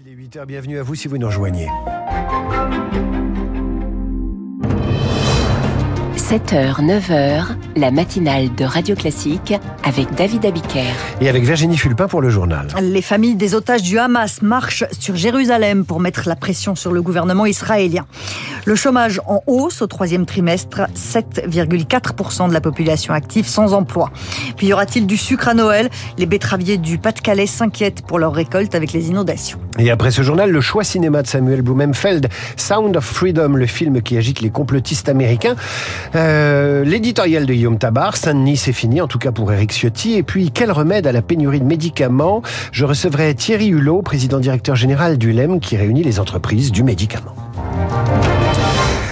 Il est 8h, bienvenue à vous si vous nous rejoignez. 7h, 9h, la matinale de Radio Classique avec David Abiker. Et avec Virginie Fulpin pour le journal. Les familles des otages du Hamas marchent sur Jérusalem pour mettre la pression sur le gouvernement israélien. Le chômage en hausse au troisième trimestre, 7,4% de la population active sans emploi. Puis y aura-t-il du sucre à Noël? Les betteraviers du Pas-de-Calais s'inquiètent pour leur récolte avec les inondations. Et après ce journal, le choix cinéma de Samuel Blumenfeld, Sound of Freedom, le film qui agite les complotistes américains. Euh, L'éditorial de Guillaume Tabar, Saint-Denis c'est fini, en tout cas pour Eric Ciotti. Et puis, quel remède à la pénurie de médicaments Je recevrai Thierry Hulot, président directeur général du LEM, qui réunit les entreprises du médicament.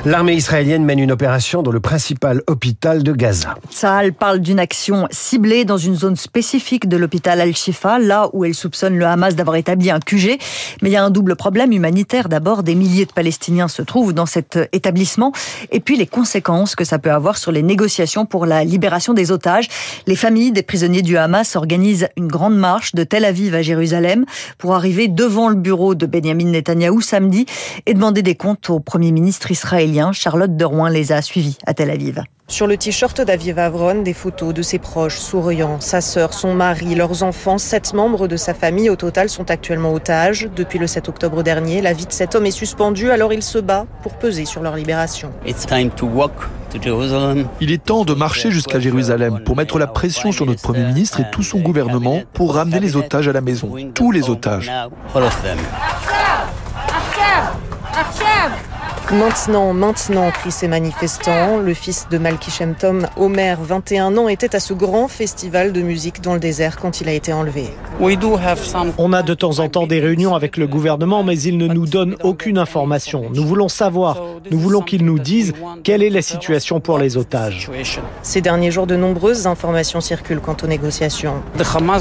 L'armée israélienne mène une opération dans le principal hôpital de Gaza. Tsahal parle d'une action ciblée dans une zone spécifique de l'hôpital Al-Shifa, là où elle soupçonne le Hamas d'avoir établi un QG. Mais il y a un double problème humanitaire. D'abord, des milliers de Palestiniens se trouvent dans cet établissement. Et puis les conséquences que ça peut avoir sur les négociations pour la libération des otages. Les familles des prisonniers du Hamas organisent une grande marche de Tel Aviv à Jérusalem pour arriver devant le bureau de Benjamin Netanyahou samedi et demander des comptes au Premier ministre israélien. Charlotte de Rouen les a suivis à Tel Aviv. Sur le t-shirt d'Aviv Avron, des photos de ses proches souriant, sa sœur, son mari, leurs enfants, sept membres de sa famille au total sont actuellement otages. Depuis le 7 octobre dernier, la vie de cet homme est suspendue alors il se bat pour peser sur leur libération. Il est temps de marcher jusqu'à Jérusalem pour mettre la pression sur notre Premier ministre et tout son gouvernement pour ramener les otages à la maison. Tous les otages. Maintenant, maintenant, crient ces manifestants. Le fils de Malki Tom, Omer, 21 ans, était à ce grand festival de musique dans le désert quand il a été enlevé. On a de temps en temps des réunions avec le gouvernement, mais il ne nous donne aucune information. Nous voulons savoir, nous voulons qu'ils nous disent quelle est la situation pour les otages. Ces derniers jours, de nombreuses informations circulent quant aux négociations.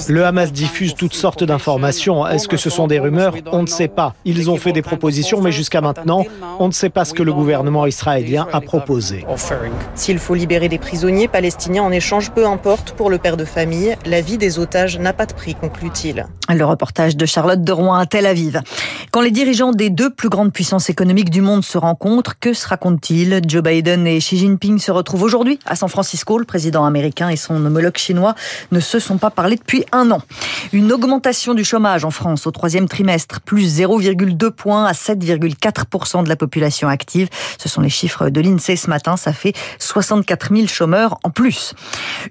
Le Hamas diffuse toutes sortes d'informations. Est-ce que ce sont des rumeurs? On ne sait pas. Ils ont fait des propositions, mais jusqu'à maintenant, on ne sait pas ce que le gouvernement israélien a proposé. S'il faut libérer des prisonniers palestiniens en échange, peu importe, pour le père de famille, la vie des otages n'a pas de prix, conclut-il. Le reportage de Charlotte de Rouen à Tel Aviv. Quand les dirigeants des deux plus grandes puissances économiques du monde se rencontrent, que se racontent-ils? Joe Biden et Xi Jinping se retrouvent aujourd'hui à San Francisco. Le président américain et son homologue chinois ne se sont pas parlé depuis un an. Une augmentation du chômage en France au troisième trimestre, plus 0,2 points à 7,4% de la population active. Ce sont les chiffres de l'INSEE ce matin. Ça fait 64 000 chômeurs en plus.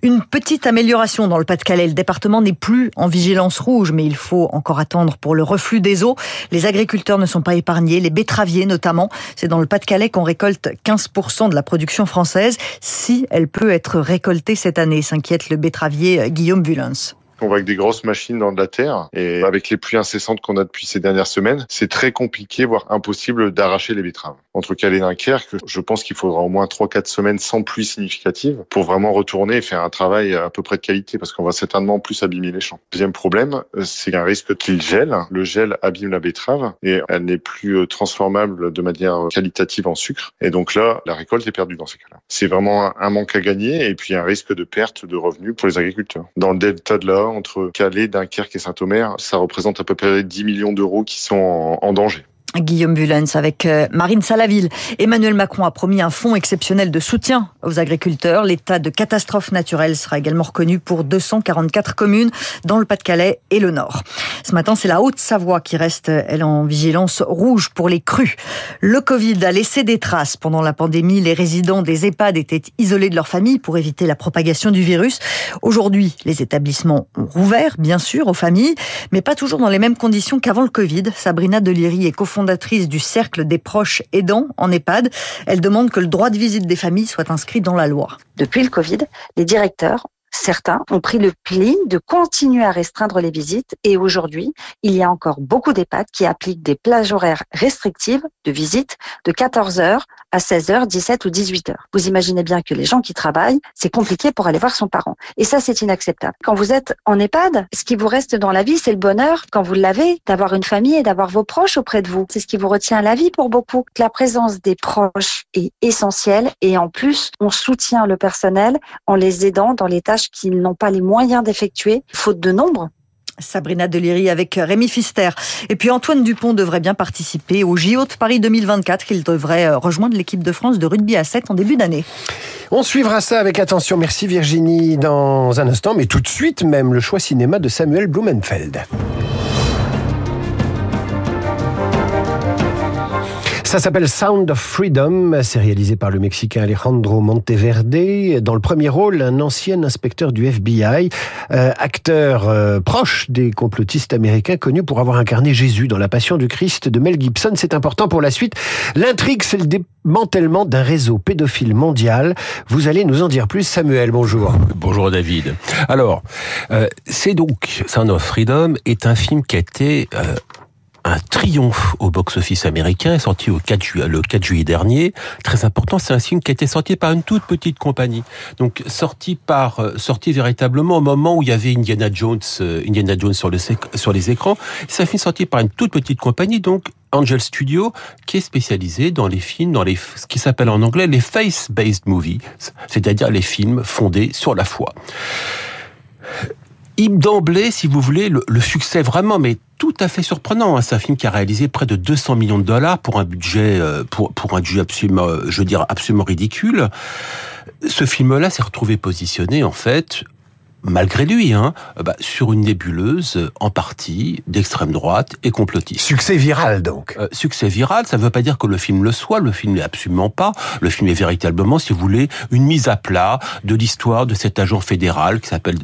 Une petite amélioration dans le Pas-de-Calais. Le département n'est plus en vigilance rouge, mais il faut encore attendre pour le reflux des eaux. Les agriculteurs ne sont pas épargnés, les betteraviers notamment. C'est dans le Pas-de-Calais qu'on récolte 15% de la production française. Si elle peut être récoltée cette année, s'inquiète le betteravier Guillaume Vulens. On va avec des grosses machines dans de la terre et avec les pluies incessantes qu'on a depuis ces dernières semaines, c'est très compliqué, voire impossible d'arracher les betteraves. Entre Calais et Dunkerque, je pense qu'il faudra au moins 3-4 semaines sans pluie significative pour vraiment retourner et faire un travail à peu près de qualité parce qu'on va certainement plus abîmer les champs. Deuxième problème, c'est un risque qu'il gèle. Le gel abîme la betterave et elle n'est plus transformable de manière qualitative en sucre. Et donc là, la récolte est perdue dans ces cas-là. C'est vraiment un manque à gagner et puis un risque de perte de revenus pour les agriculteurs. Dans le delta de la entre Calais, Dunkerque et Saint-Omer, ça représente à peu près 10 millions d'euros qui sont en, danger. Guillaume Bulens avec euh, Marine Salaville. Emmanuel Macron a promis un fonds exceptionnel de soutien aux agriculteurs. L'état de catastrophe naturelle sera également reconnu pour 244 communes dans le Pas-de-Calais et le Nord. Ce matin, c'est la Haute-Savoie qui reste, elle, en vigilance rouge pour les crues. Le Covid a laissé des traces pendant la pandémie. Les résidents des EHPAD étaient isolés de leur famille pour éviter la propagation du virus. Aujourd'hui, les établissements ont rouvert, bien sûr, aux familles, mais pas toujours dans les mêmes conditions qu'avant le Covid. Sabrina Deliri est cofondatrice fondatrice du Cercle des proches aidants en EHPAD. Elle demande que le droit de visite des familles soit inscrit dans la loi. Depuis le Covid, les directeurs certains ont pris le pli de continuer à restreindre les visites et aujourd'hui, il y a encore beaucoup d'EHPAD qui appliquent des plages horaires restrictives de visite de 14h à 16h, 17 ou 18h. Vous imaginez bien que les gens qui travaillent, c'est compliqué pour aller voir son parent. Et ça, c'est inacceptable. Quand vous êtes en EHPAD, ce qui vous reste dans la vie, c'est le bonheur, quand vous l'avez, d'avoir une famille et d'avoir vos proches auprès de vous. C'est ce qui vous retient à la vie pour beaucoup. La présence des proches est essentielle et en plus, on soutient le personnel en les aidant dans les tâches qu'ils n'ont pas les moyens d'effectuer, faute de nombre. Sabrina Deliri avec Rémi Fister. Et puis Antoine Dupont devrait bien participer au JO de Paris 2024. Il devrait euh, rejoindre l'équipe de France de rugby à 7 en début d'année. On suivra ça avec attention. Merci Virginie dans un instant, mais tout de suite même le choix cinéma de Samuel Blumenfeld. Ça s'appelle Sound of Freedom. C'est réalisé par le Mexicain Alejandro Monteverde. Dans le premier rôle, un ancien inspecteur du FBI, euh, acteur euh, proche des complotistes américains, connu pour avoir incarné Jésus dans La Passion du Christ de Mel Gibson. C'est important pour la suite. L'intrigue, c'est le démantèlement d'un réseau pédophile mondial. Vous allez nous en dire plus, Samuel. Bonjour. Bonjour David. Alors, euh, c'est donc Sound of Freedom est un film qui a été un triomphe au box-office américain, sorti au 4 juillet, le 4 juillet dernier. Très important, c'est un film qui a été sorti par une toute petite compagnie. Donc sorti par euh, sorti véritablement au moment où il y avait Indiana Jones, euh, Indiana Jones sur les écrans. C'est un film sorti par une toute petite compagnie, donc Angel Studio, qui est spécialisé dans les films, dans les ce qui s'appelle en anglais les face-based movies, c'est-à-dire les films fondés sur la foi d'emblée, si vous voulez, le, succès vraiment, mais tout à fait surprenant. Hein. C'est un film qui a réalisé près de 200 millions de dollars pour un budget, euh, pour, pour un budget absolument, euh, je veux dire, absolument ridicule. Ce film-là s'est retrouvé positionné, en fait, malgré lui, hein, bah, sur une nébuleuse en partie d'extrême droite et complotiste. Succès viral donc. Euh, succès viral, ça ne veut pas dire que le film le soit. Le film n'est absolument pas. Le film est véritablement, si vous voulez, une mise à plat de l'histoire de cet agent fédéral qui s'appelle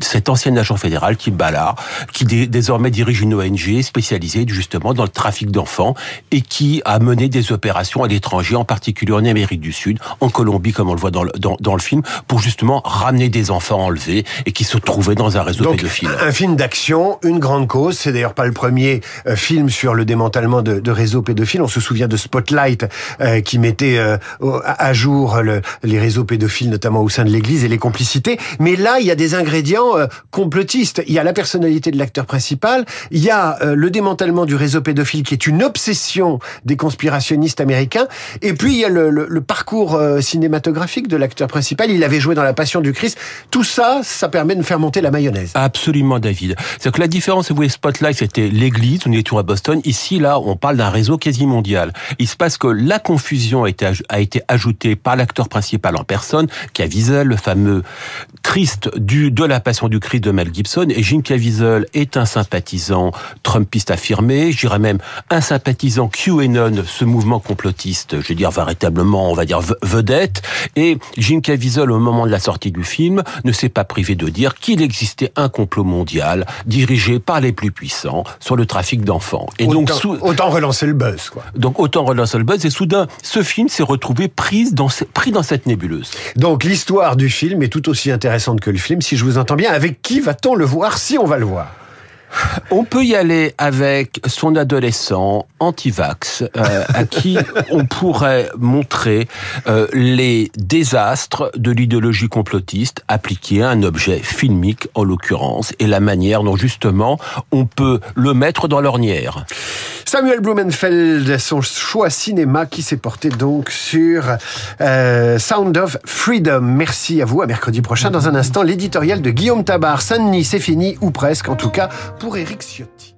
cet ancien agent fédéral qui Ballard, qui désormais dirige une ONG spécialisée justement dans le trafic d'enfants et qui a mené des opérations à l'étranger, en particulier en Amérique du Sud, en Colombie, comme on le voit dans le, dans, dans le film, pour justement ramener des enfants enlevés et qui se trouvaient dans un réseau Donc, pédophile. Un film d'action, une grande cause. C'est d'ailleurs pas le premier euh, film sur le démantèlement de, de, réseaux pédophiles. On se souvient de Spotlight euh, qui mettait euh, à jour le, les réseaux pédophiles, notamment au sein de l'Église et les complicités. Mais là, il y a des ingrédients euh, complotiste. Il y a la personnalité de l'acteur principal, il y a euh, le démantèlement du réseau pédophile qui est une obsession des conspirationnistes américains, et puis il y a le, parcours euh, cinématographique de l'acteur principal. Il avait joué dans La Passion du Christ. Tout ça, ça permet de faire monter la mayonnaise. Absolument, David. C'est que la différence, vous voyez, Spotlight, c'était l'église, nous étions à Boston. Ici, là, on parle d'un réseau quasi mondial. Il se passe que la confusion a été, ajoutée par l'acteur principal en personne, qui a visé le fameux Christ du, de la Passion du Christ de Mel Gibson. Et Jim Caviezel est un sympathisant trumpiste affirmé, je dirais même un sympathisant QAnon, ce mouvement complotiste, je veux dire véritablement, on va dire vedette. Et Jim Caviezel, au moment de la sortie du film, ne s'est pas privé de dire qu'il existait un complot mondial dirigé par les plus puissants sur le trafic d'enfants. Et autant, donc autant relancer le buzz, quoi. Donc autant relancer le buzz. Et soudain, ce film s'est retrouvé pris dans, pris dans cette nébuleuse. Donc l'histoire du film est tout aussi intéressante que le film, si je vous entends bien. Avec qui va-t-on le voir si on va le voir? On peut y aller avec son adolescent anti-vax, euh, à qui on pourrait montrer euh, les désastres de l'idéologie complotiste appliquée à un objet filmique, en l'occurrence, et la manière dont justement on peut le mettre dans l'ornière. Samuel Blumenfeld, son choix cinéma qui s'est porté donc sur euh, Sound of Freedom. Merci à vous. À mercredi prochain. Dans un instant, l'éditorial de Guillaume Tabar. Saint-Denis, c'est fini, ou presque, en tout cas, pour Eric Ciotti.